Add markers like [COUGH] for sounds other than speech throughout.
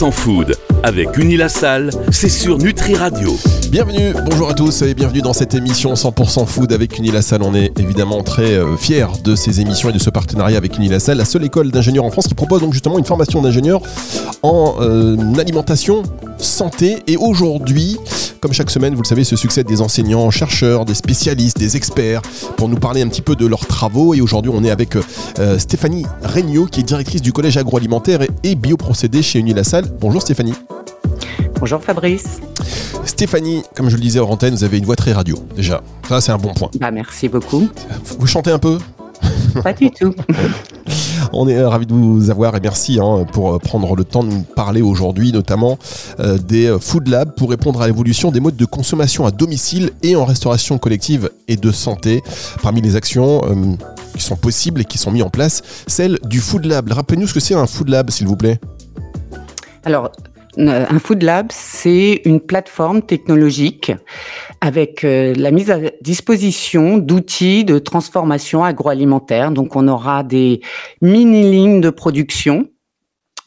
100% food avec Unilassal, c'est sur Nutri Radio. Bienvenue, bonjour à tous et bienvenue dans cette émission 100% food avec Unilassal. On est évidemment très euh, fiers de ces émissions et de ce partenariat avec Unilassal, la seule école d'ingénieurs en France qui propose donc justement une formation d'ingénieur en euh, alimentation santé. Et aujourd'hui, comme chaque semaine, vous le savez, se succèdent des enseignants, chercheurs, des spécialistes, des experts pour nous parler un petit peu de leurs travaux. Et aujourd'hui, on est avec euh, Stéphanie Regnault, qui est directrice du collège agroalimentaire et, bioprocédés chez Unilassal. Bonjour Stéphanie. Bonjour Fabrice. Stéphanie, comme je le disais en antenne, vous avez une voix très radio, déjà. Ça, c'est un bon point. Bah, merci beaucoup. Vous chantez un peu? Pas du tout. [LAUGHS] On est ravis de vous avoir et merci hein, pour prendre le temps de nous parler aujourd'hui, notamment euh, des Food Labs pour répondre à l'évolution des modes de consommation à domicile et en restauration collective et de santé. Parmi les actions euh, qui sont possibles et qui sont mises en place, celle du Food Lab. Rappelez-nous ce que c'est un Food Lab, s'il vous plaît. Alors, un Food Lab, c'est une plateforme technologique avec euh, la mise à disposition d'outils de transformation agroalimentaire. Donc, on aura des mini-lignes de production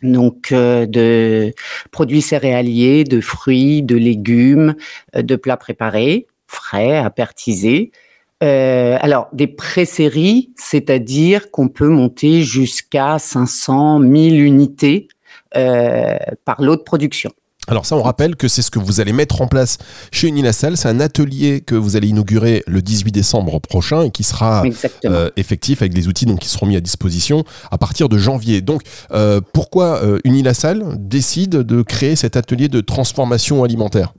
donc euh, de produits céréaliers, de fruits, de légumes, euh, de plats préparés, frais, apertisés. alors des pré-séries, c'est-à-dire qu'on peut monter jusqu'à 500, 1000 unités euh, par l'eau de production. Alors ça, on rappelle que c'est ce que vous allez mettre en place chez Unilassal. C'est un atelier que vous allez inaugurer le 18 décembre prochain et qui sera euh, effectif avec des outils donc, qui seront mis à disposition à partir de janvier. Donc euh, pourquoi Unilassal décide de créer cet atelier de transformation alimentaire?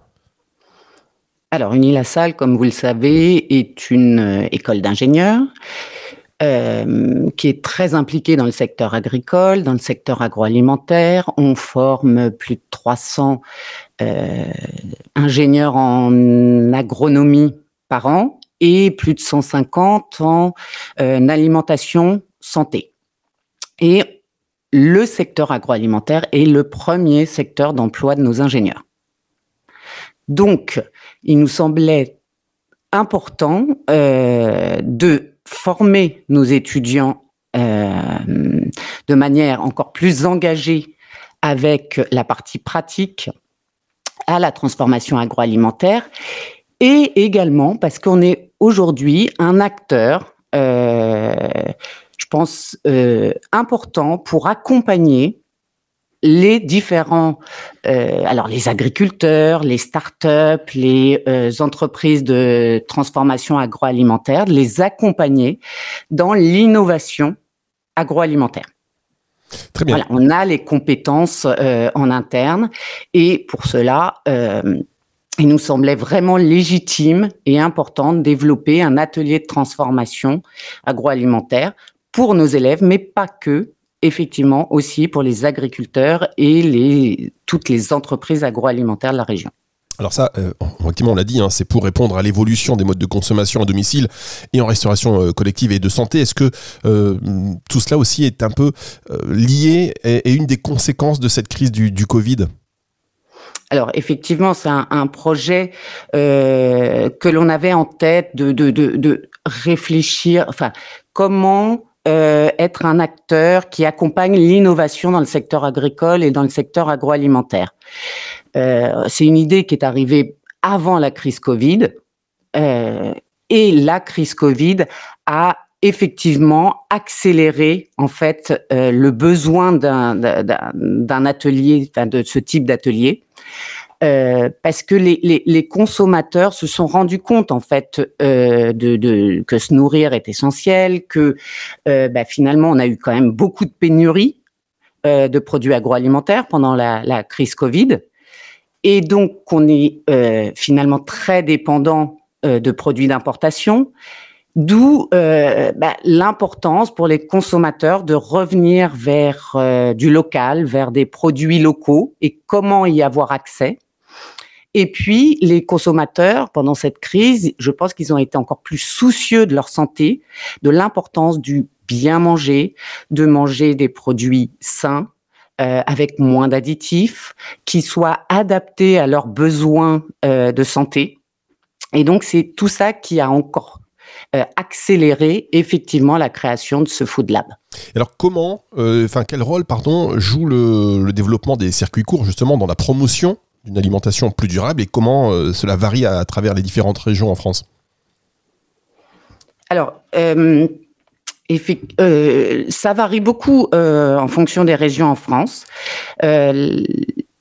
Alors, Unilassal, comme vous le savez, est une école d'ingénieurs euh, qui est très impliqué dans le secteur agricole, dans le secteur agroalimentaire. On forme plus de 300 euh, ingénieurs en agronomie par an et plus de 150 en euh, alimentation santé. Et le secteur agroalimentaire est le premier secteur d'emploi de nos ingénieurs. Donc, il nous semblait important de former nos étudiants euh, de manière encore plus engagée avec la partie pratique à la transformation agroalimentaire. Et également parce qu'on est aujourd'hui un acteur, euh, je pense, euh, important pour accompagner les différents, euh, alors les agriculteurs, les startups, les euh, entreprises de transformation agroalimentaire, les accompagner dans l'innovation agroalimentaire. Très bien. Voilà, on a les compétences euh, en interne et pour cela, il nous semblait vraiment légitime et important de développer un atelier de transformation agroalimentaire pour nos élèves, mais pas que, effectivement aussi pour les agriculteurs et les, toutes les entreprises agroalimentaires de la région. Alors ça, euh, effectivement, on l'a dit, hein, c'est pour répondre à l'évolution des modes de consommation à domicile et en restauration euh, collective et de santé. Est-ce que euh, tout cela aussi est un peu lié et, une des conséquences de cette crise du, du Covid? Alors effectivement, c'est un, projet que l'on avait en tête de, de, de, de réfléchir, enfin comment euh, être un acteur qui accompagne l'innovation dans le secteur agricole et dans le secteur agroalimentaire. Euh, c'est une idée qui est arrivée avant la crise Covid euh, et la crise Covid a effectivement accéléré en fait le besoin d'un atelier, de ce type d'atelier. Euh, parce que les, consommateurs se sont rendus compte en fait euh, de, que se nourrir est essentiel, que euh, bah, finalement on a eu quand même beaucoup de pénuries de produits agroalimentaires pendant la, crise Covid, et donc on est finalement très dépendant de produits d'importation. D'où bah, l'importance pour les consommateurs de revenir vers du local, vers des produits locaux et comment y avoir accès. Et puis, les consommateurs, pendant cette crise, je pense qu'ils ont été encore plus soucieux de leur santé, de l'importance du bien manger, de manger des produits sains, euh, avec moins d'additifs, qui soient adaptés à leurs besoins euh, de santé. Et donc, c'est tout ça qui a encore accélérer effectivement la création de ce Food Lab. Alors comment, enfin quel rôle, pardon, joue le, développement des circuits courts justement dans la promotion d'une alimentation plus durable et comment cela varie à, travers les différentes régions en France? Alors, euh, ça varie beaucoup euh, en fonction des régions en France. Euh,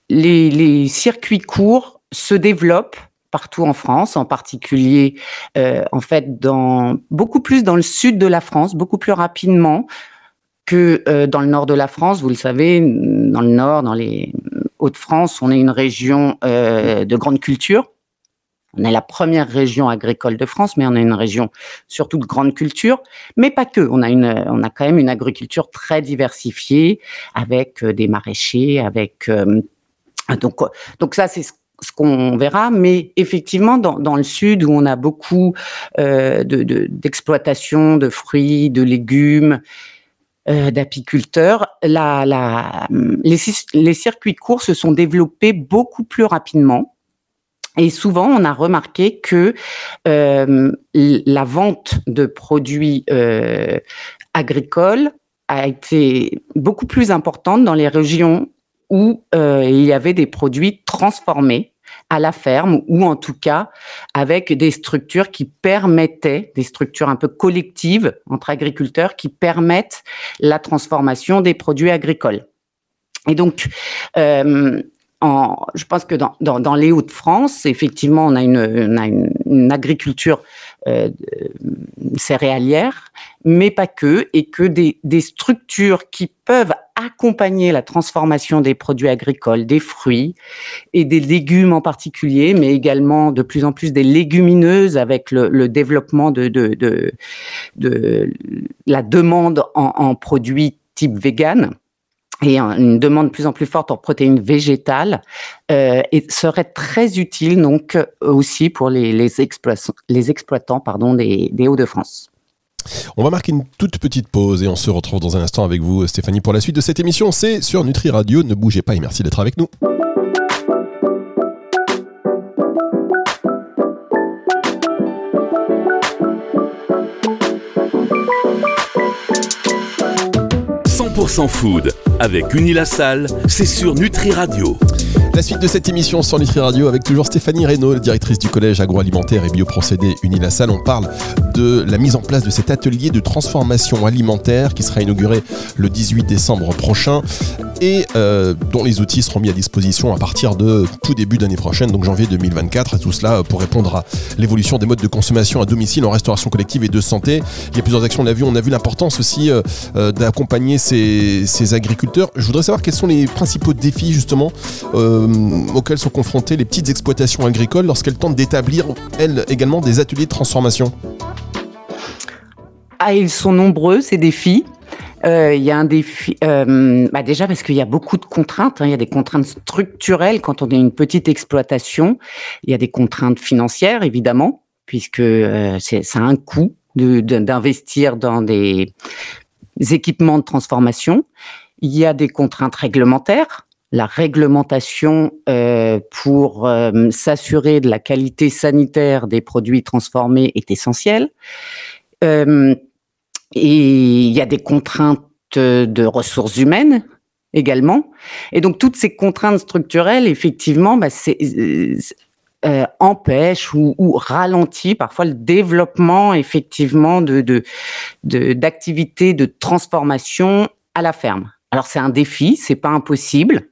les, circuits courts se développent partout en France, en particulier en fait beaucoup plus dans le sud de la France, beaucoup plus rapidement que dans le nord de la France. Vous le savez, dans le nord, dans les Hauts-de-France, on est une région de grande culture. On est la première région agricole de France, mais on est une région surtout de grande culture, mais pas que. On a une, quand même une agriculture très diversifiée avec euh, des maraîchers, avec euh, donc donc ça c'est ce qu'on verra, mais effectivement, dans, le sud où on a beaucoup euh, d'exploitation de, fruits, de légumes, d'apiculteurs, la, la, les, circuits courts se sont développés beaucoup plus rapidement. Et souvent, on a remarqué que euh, la vente de produits euh, agricoles a été beaucoup plus importante dans les régions où euh, il y avait des produits transformés à la ferme ou en tout cas avec des structures qui permettaient, des structures un peu collectives entre agriculteurs qui permettent la transformation des produits agricoles. Et donc, euh, je pense que dans, les Hauts-de-France, effectivement, on a une, une, agriculture euh, céréalière, mais pas que, et que des, des, structures qui peuvent accompagner la transformation des produits agricoles, des fruits et des légumes en particulier, mais également de plus en plus des légumineuses avec le, le développement de, de, de, de, la demande en, en produits type vegan et une demande de plus en plus forte en protéines végétales euh, et serait très utile donc aussi pour les, les, exploitants, des Hauts-de-France. On va marquer une toute petite pause et on se retrouve dans un instant avec vous Stéphanie pour la suite de cette émission. C'est sur Nutri Radio, ne bougez pas et merci d'être avec nous. 100% food avec Unilassal, c'est sur Nutri Radio. La suite de cette émission sur Nutri Radio avec toujours Stéphanie Reynaud, directrice du collège agroalimentaire et bioprocédés Unilassal. On parle de la mise en place de cet atelier de transformation alimentaire qui sera inauguré le 18 décembre prochain et euh, dont les outils seront mis à disposition à partir de tout début d'année prochaine, donc janvier 2024. Et tout cela pour répondre à l'évolution des modes de consommation à domicile en restauration collective et de santé. Il y a plusieurs actions, on a vu, on a vu l'importance aussi euh, euh, d'accompagner ces, agriculteurs. Je voudrais savoir quels sont les principaux défis justement auxquels sont confrontées les petites exploitations agricoles lorsqu'elles tentent d'établir, elles également, des ateliers de transformation. Ah, ils sont nombreux, ces défis. Euh, il y a un défi, euh, bah déjà parce qu'il y a beaucoup de contraintes. Hein. Il y a des contraintes structurelles quand on est une petite exploitation. Il y a des contraintes financières évidemment, puisque euh, ça a un coût d'investir dans des équipements de transformation. Il y a des contraintes réglementaires. La réglementation pour s'assurer de la qualité sanitaire des produits transformés est essentielle. Et il y a des contraintes de ressources humaines également. Et donc toutes ces contraintes structurelles, effectivement, bah, euh, empêchent ou, ou ralentissent parfois le développement effectivement de d'activités de, de transformation à la ferme. Alors c'est un défi, c'est pas impossible,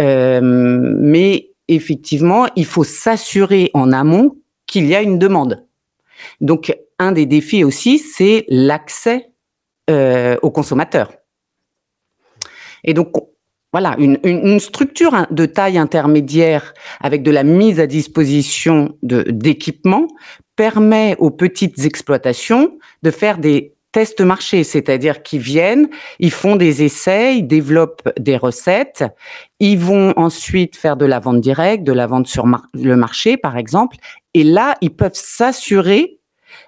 euh, mais effectivement il faut s'assurer en amont qu'il y a une demande. Donc un des défis aussi, c'est l'accès euh, aux consommateurs. Et donc, voilà, une, structure de taille intermédiaire avec de la mise à disposition d'équipements permet aux petites exploitations de faire des tests marché, c'est-à-dire qu'ils viennent, ils font des essais, ils développent des recettes, ils vont ensuite faire de la vente directe, de la vente sur le marché, par exemple, et là, ils peuvent s'assurer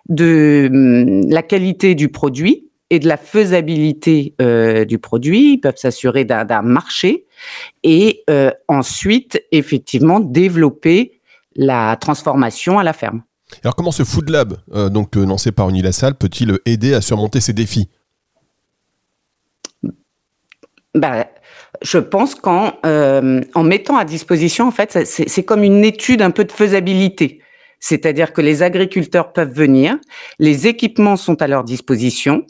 de hum, la qualité du produit et de la faisabilité euh, du produit. Ils peuvent s'assurer d'un marché et euh, ensuite, effectivement, développer la transformation à la ferme. Alors comment ce Food Lab, donc lancé par Unilassal, peut-il aider à surmonter ces défis? Bah, je pense qu'en en mettant à disposition, en fait, c'est comme une étude un peu de faisabilité. C'est-à-dire que les agriculteurs peuvent venir, les équipements sont à leur disposition,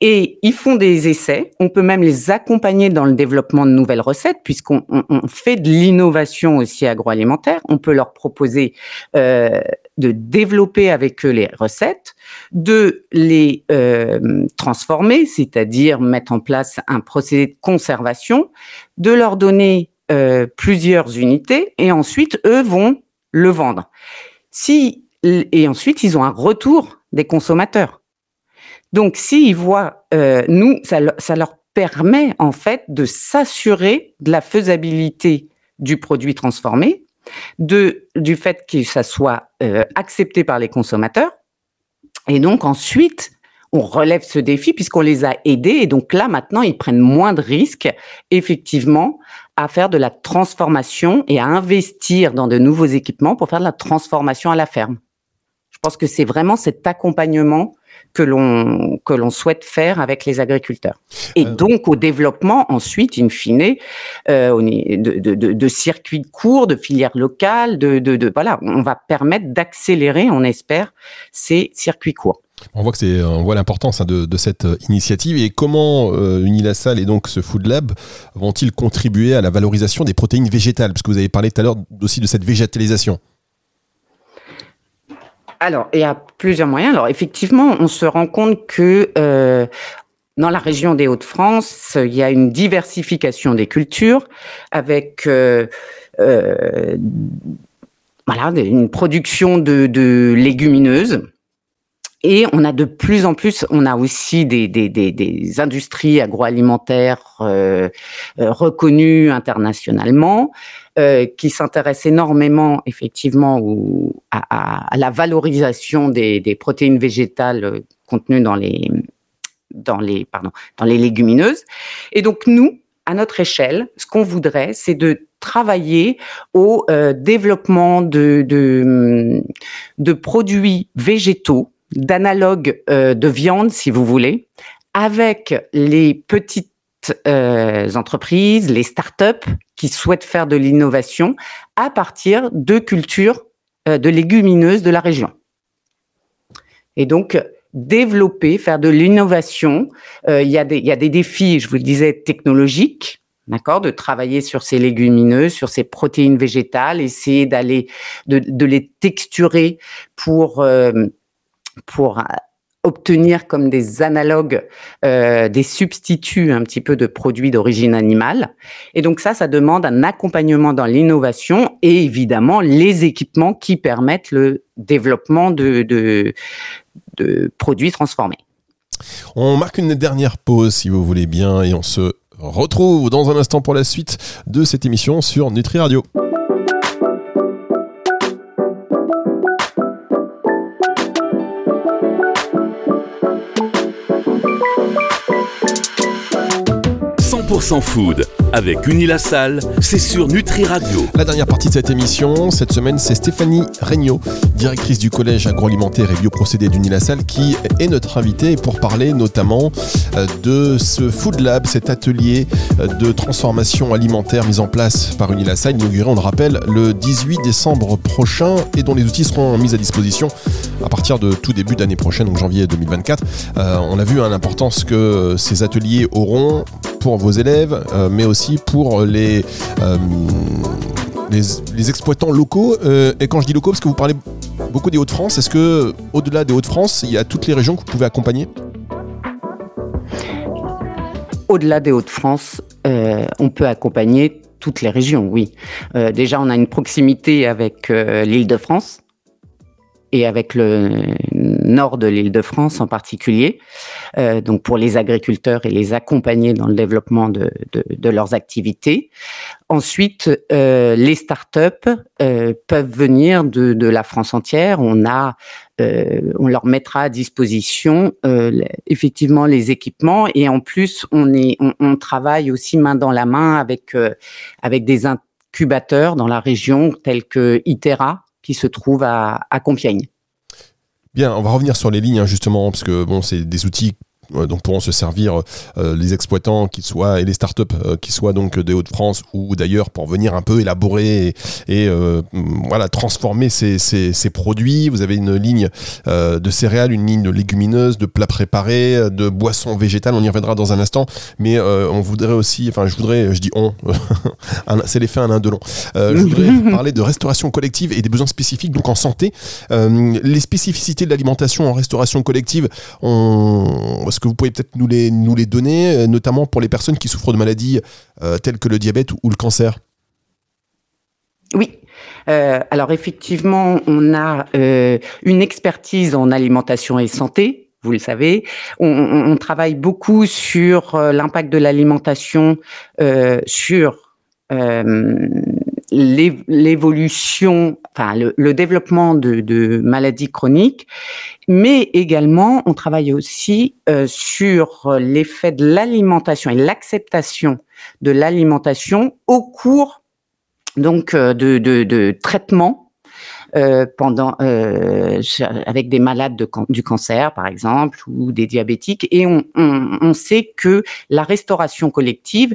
et ils font des essais. On peut même les accompagner dans le développement de nouvelles recettes, puisqu'on fait de l'innovation aussi agroalimentaire. On peut leur proposer euh, de développer avec eux les recettes, de les euh, transformer, c'est-à-dire mettre en place un procédé de conservation, de leur donner euh, plusieurs unités, et ensuite eux vont le vendre. Si et ensuite ils ont un retour des consommateurs. Donc, s'ils voient, euh, nous, ça, ça, leur permet en fait de s'assurer de la faisabilité du produit transformé, de, du fait que ça soit euh, accepté par les consommateurs. Et donc, ensuite, on relève ce défi puisqu'on les a aidés. Et donc là, maintenant, ils prennent moins de risques, effectivement, à faire de la transformation et à investir dans de nouveaux équipements pour faire de la transformation à la ferme. Je pense que c'est vraiment cet accompagnement que l'on que l'on souhaite faire avec les agriculteurs. Et euh. donc au développement ensuite, in fine, euh, de, de, de, de, circuits courts, de filières locales, de, de, voilà, on va permettre d'accélérer, on espère, ces circuits courts. On voit l'importance hein, de, cette euh, initiative et comment euh, Unilassal et donc ce Food Lab vont-ils contribuer à la valorisation des protéines végétales? Parce que vous avez parlé tout à l'heure aussi de cette végétalisation. Alors, il y a plusieurs moyens. Alors, effectivement, on se rend compte que euh, dans la région des Hauts-de-France, il y a une diversification des cultures avec une production de, légumineuses. Et on a de plus en plus, on a aussi des, industries agroalimentaires euh, euh reconnues internationalement. Euh, qui s'intéresse énormément effectivement à, la valorisation des, protéines végétales contenues dans les dans les pardon dans les légumineuses. Et donc nous, à notre échelle, ce qu'on voudrait, c'est de travailler au développement de, de, produits végétaux, d'analogues de viande, si vous voulez, avec les petites euh, entreprises, les startups qui souhaitent faire de l'innovation à partir de cultures euh, de légumineuses de la région. Et donc, développer, faire de l'innovation, euh, il, y a des, défis, je vous le disais, technologiques, d'accord, de travailler sur ces légumineuses, sur ces protéines végétales, essayer d'aller, de, les texturer pour, pour obtenir comme des analogues, euh, des substituts un petit peu de produits d'origine animale. Et donc ça, ça demande un accompagnement dans l'innovation et évidemment les équipements qui permettent le développement de, de produits transformés. On marque une dernière pause si vous voulez bien et on se retrouve dans un instant pour la suite de cette émission sur Nutri Radio. 100% food avec Unilassal, c'est sur Nutri Radio. La dernière partie de cette émission, cette semaine, c'est Stéphanie Regnault, directrice du collège agroalimentaire et bioprocédé d'Unilassal, qui est notre invitée pour parler notamment euh, de ce Food Lab, cet atelier euh, de transformation alimentaire mis en place par Unilassal, inauguré, on le rappelle, le 18 décembre prochain et dont les outils seront mis à disposition à partir de tout début d'année prochaine, donc janvier 2024. Euh, on a vu hein, l'importance que ces ateliers auront pour vos élèves, euh, mais aussi pour les, euh, les, exploitants locaux. Euh, et quand je dis locaux, parce que vous parlez beaucoup des Hauts-de-France, est-ce que au-delà des Hauts-de-France, il y a toutes les régions que vous pouvez accompagner? Au-delà des Hauts-de-France, on peut accompagner toutes les régions, oui. déjà, on a une proximité avec l'île de France et avec le nord de l'île de France en particulier, euh, donc pour les agriculteurs et les accompagner dans le développement de, de, de leurs activités. Ensuite, euh, les startups euh, peuvent venir de, de, la France entière. On a, euh, on leur mettra à disposition euh, effectivement les équipements et en plus on est, on, on travaille aussi main dans la main avec euh, avec des incubateurs dans la région tels que Itera se trouve à, à Compiègne. Bien, on va revenir sur les lignes hein, justement, parce que bon, c'est des outils donc pourront se servir euh, les exploitants qui soient et les startups euh, qui soient donc des Hauts-de-France ou d'ailleurs pour venir un peu élaborer et, euh, voilà transformer ces, ces, ces, produits. Vous avez une ligne de céréales, une ligne de légumineuses, de plats préparés, de boissons végétales. On y reviendra dans un instant, mais on voudrait aussi, enfin je voudrais, je dis on, [LAUGHS] c'est l'effet un de long. je voudrais [LAUGHS] parler de restauration collective et des besoins spécifiques donc en santé. les spécificités de l'alimentation en restauration collective, on est-ce que vous pouvez peut-être nous les, nous les donner, euh, notamment pour les personnes qui souffrent de maladies euh, telles que le diabète ou le cancer Oui. Euh, alors effectivement, on a une expertise en alimentation et santé, vous le savez. On, travaille beaucoup sur l'impact de l'alimentation sur l'évolution, enfin le, développement de, maladies chroniques, mais également on travaille aussi euh, sur l'effet de l'alimentation et l'acceptation de l'alimentation au cours donc euh, de, de, de traitements euh, pendant euh, avec des malades de, du cancer par exemple ou des diabétiques. Et on, on, on sait que la restauration collective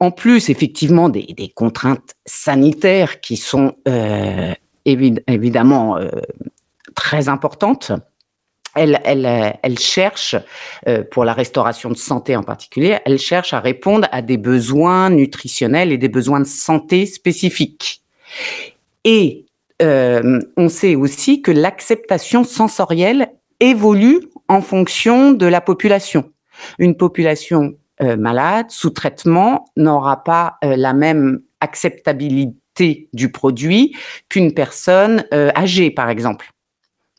en plus effectivement des, contraintes sanitaires qui sont euh, évidemment euh, très importantes, elle, elle, cherche, euh, pour la restauration de santé en particulier, elle cherche à répondre à des besoins nutritionnels et des besoins de santé spécifiques. Et on sait aussi que l'acceptation sensorielle évolue en fonction de la population. Une population euh, malade sous traitement n'aura pas euh, la même acceptabilité du produit qu'une personne euh, âgée, par exemple.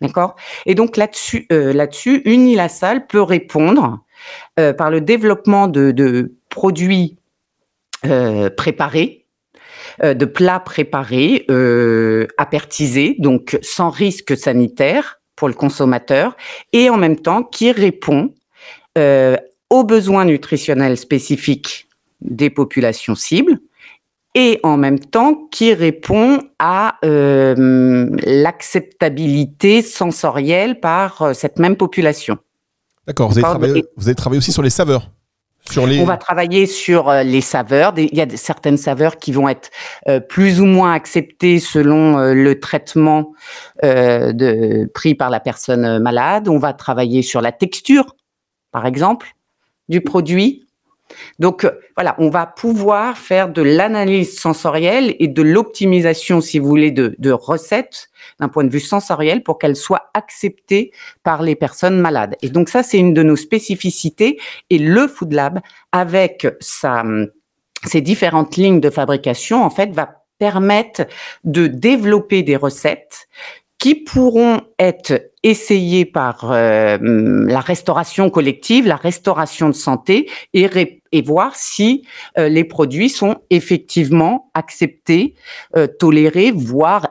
D'accord? Et donc là-dessus, là-dessus, Unilassal peut répondre par le développement de, de produits préparés, de plats préparés, apertisés, donc sans risque sanitaire pour le consommateur, et en même temps qui répond aux besoins nutritionnels spécifiques des populations cibles et en même temps qui répond à euh, l'acceptabilité sensorielle par euh, cette même population. D'accord, vous, avez travaillé aussi sur les saveurs sur les... On va travailler sur euh, les saveurs. Il y a certaines saveurs qui vont être plus ou moins acceptées selon le traitement de, pris par la personne malade. On va travailler sur la texture, par exemple du produit. Donc euh, voilà, on va pouvoir faire de l'analyse sensorielle et de l'optimisation, si vous voulez, de, recettes d'un point de vue sensoriel pour qu'elles soient acceptées par les personnes malades. Et donc ça, c'est une de nos spécificités. Et le Food Lab, avec sa, ses différentes lignes de fabrication, en fait, va permettre de développer des recettes qui pourront être essayées par euh, la restauration collective, la restauration de santé, et, voir si euh, les produits sont effectivement acceptés, euh, tolérés, voire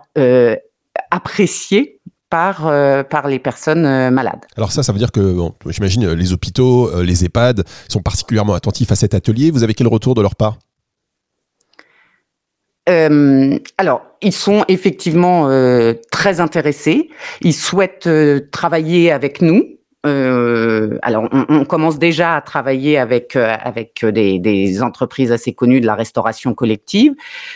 appréciés par, par les personnes malades. Alors ça, ça veut dire que, j'imagine, les hôpitaux, les EHPAD sont particulièrement attentifs à cet atelier. Vous avez quel retour de leur part? Euh, alors, ils sont effectivement euh, très intéressés. Ils souhaitent euh, travailler avec nous. Euh, alors, on, on, commence déjà à travailler avec avec des, des, entreprises assez connues de la restauration collective,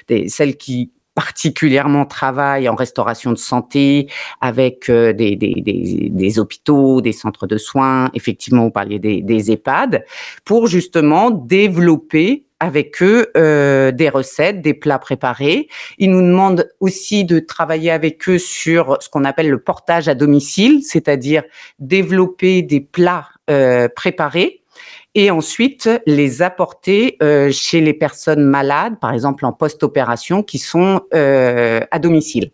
des, celles qui particulièrement travaillent en restauration de santé avec des, des, des, hôpitaux, des centres de soins, effectivement, vous parliez des EHPAD, pour justement développer avec eux euh, des recettes, des plats préparés. Ils nous demandent aussi de travailler avec eux sur ce qu'on appelle le portage à domicile, c'est-à-dire développer des plats euh, préparés et ensuite les apporter euh, chez les personnes malades, par exemple en post-opération, qui sont à domicile.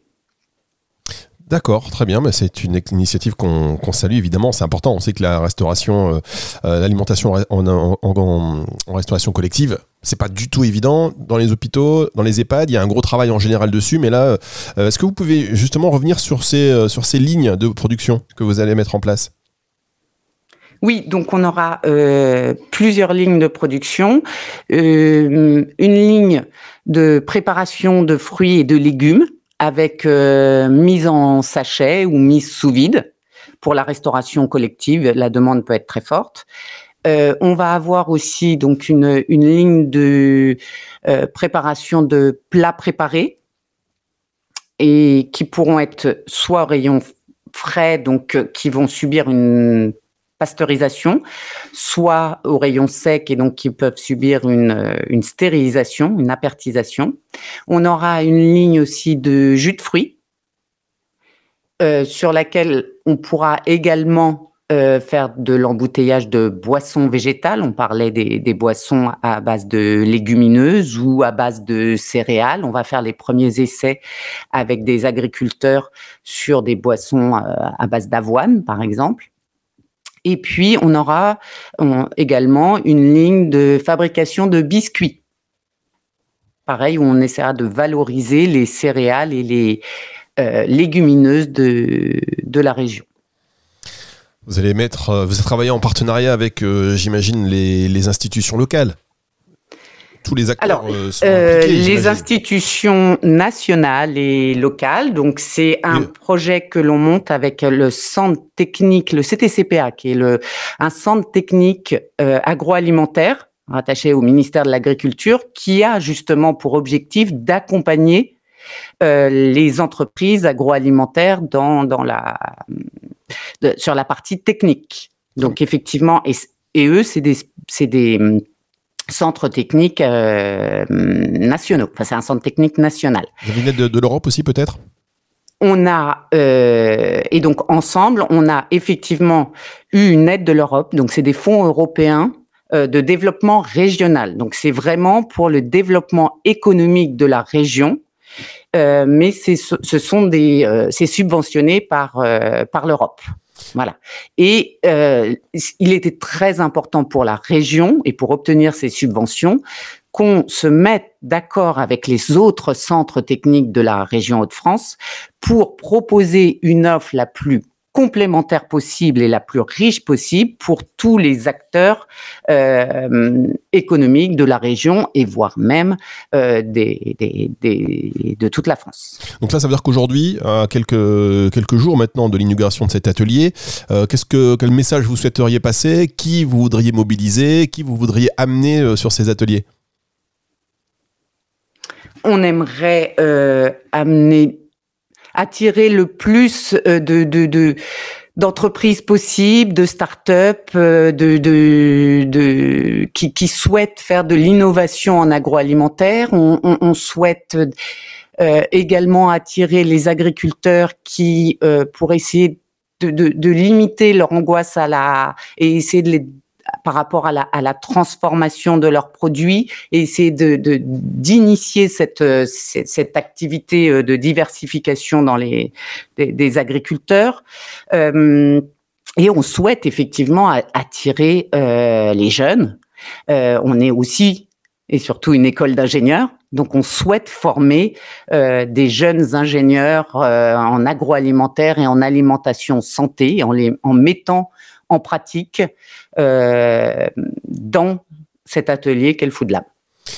D'accord, très bien. Mais c'est une initiative qu'on salue évidemment. C'est important. On sait que la restauration, l'alimentation en, en, en, restauration collective, c'est pas du tout évident dans les hôpitaux, dans les EHPAD. Il y a un gros travail en général dessus, mais là, euh, est-ce que vous pouvez justement revenir sur ces, euh, sur ces lignes de production que vous allez mettre en place? Oui, donc on aura euh, plusieurs lignes de production, une ligne de préparation de fruits et de légumes avec mise en sachet ou mise sous vide. Pour la restauration collective, la demande peut être très forte. on va avoir aussi donc une, une ligne de préparation de plats préparés et qui pourront être soit au rayon frais, donc qui vont subir une pasteurisation, soit au rayon sec et donc qui peuvent subir une, euh, une stérilisation, une apertisation. On aura une ligne aussi de jus de fruits euh, sur laquelle on pourra également euh, faire de l'embouteillage de boissons végétales. On parlait des, boissons à base de légumineuses ou à base de céréales. On va faire les premiers essais avec des agriculteurs sur des boissons à base d'avoine, par exemple. Et puis, on aura également une ligne de fabrication de biscuits. Pareil, où on essaiera de valoriser les céréales et les euh, légumineuses de, la région. Vous allez mettre, euh, vous travaillez en partenariat avec, euh, j'imagine, les institutions locales tous les acteurs Alors, euh, euh Les institutions nationales et locales. Donc, c'est un projet que l'on monte avec le centre technique, le CTCPA, qui est le, un centre technique euh, agroalimentaire rattaché au ministère de l'Agriculture, qui a justement pour objectif d'accompagner euh, les entreprises agroalimentaires dans, dans la, sur la partie technique. Donc, effectivement, et, et eux, c'est des, c'est des centres techniques euh, nationaux. Enfin, c'est un centre technique national. Vous venez de, de l'Europe aussi, peut-être? On a euh, et donc ensemble, on a effectivement eu une aide de l'Europe. Donc c'est des fonds européens euh, de développement régional. Donc c'est vraiment pour le développement économique de la région, euh, mais c'est ce sont des euh, c'est subventionné par euh, par l'Europe. Voilà. Et euh, il était très important pour la région et pour obtenir ces subventions qu'on se mette d'accord avec les autres centres techniques de la région Hauts-de-France pour proposer une offre la plus complémentaire possible et la plus riche possible pour tous les acteurs euh, économiques de la région et voire même euh, des, des, des, de toute la France. Donc là, ça veut dire qu'aujourd'hui, à quelques, quelques jours maintenant de l'inauguration de cet atelier, euh, qu'est-ce que, quel message vous souhaiteriez passer? Qui vous voudriez mobiliser? Qui vous voudriez amener euh, sur ces ateliers? On aimerait euh, amener attirer le plus euh, de, de, d'entreprises possibles, de start-up, euh, de, de, de, qui, qui souhaitent faire de l'innovation en agroalimentaire. On, on, on souhaite euh, également attirer les agriculteurs qui, euh, pour essayer de, de, de, limiter leur angoisse à la et essayer de les par rapport à la, à la, transformation de leurs produits et essayer de d'initier cette, cette, cette activité euh, de diversification dans les des, agriculteurs. Euh, et on souhaite effectivement attirer euh, les jeunes. Euh, on est aussi et surtout une école d'ingénieurs. Donc, on souhaite former euh, des jeunes ingénieurs euh, en agroalimentaire et en alimentation santé, en, les, en mettant en pratique euh, dans cet atelier qu'est le Food Lab.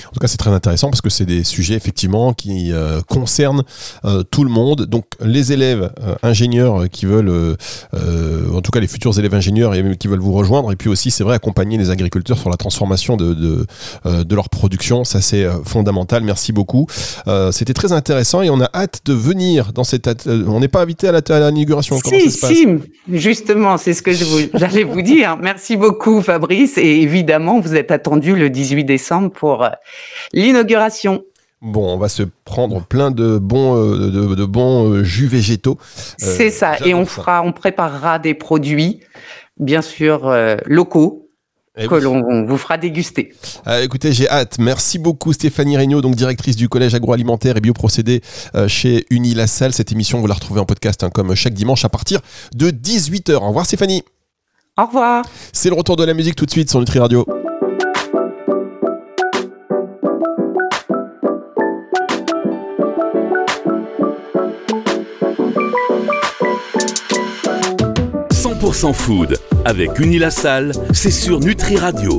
En tout cas, c'est très intéressant parce que c'est des sujets effectivement qui euh, concernent euh, tout le monde. Donc, les élèves euh, ingénieurs qui veulent, en tout cas les futurs élèves ingénieurs et qui veulent vous rejoindre, et puis aussi, c'est vrai, accompagner les agriculteurs sur la transformation de, de, de leur production. Ça, c'est fondamental. Merci beaucoup. C'était très intéressant et on a hâte de venir dans cette. on n'est pas invité à l'inauguration. Si, si, justement, c'est ce que j'allais vous, vous dire. Merci beaucoup, Fabrice. Et évidemment, vous êtes attendu le 18 décembre pour l'inauguration. Bon, on va se prendre plein de bons, euh, de, de, bons euh, jus végétaux. Euh, C'est ça. Et on fera, on préparera des produits, bien sûr, locaux. Et que oui. l'on vous fera déguster. Euh, écoutez, j'ai hâte. Merci beaucoup Stéphanie Regnault, donc directrice du collège agroalimentaire et bioprocédés euh, chez Unilassal. Cette émission, vous la retrouvez en podcast hein, comme chaque dimanche à partir de 18h. Au revoir Stéphanie. Au revoir. C'est le retour de la musique tout de suite sur Nutri Radio. 100% food avec Unilassal, c'est sur Nutri Radio.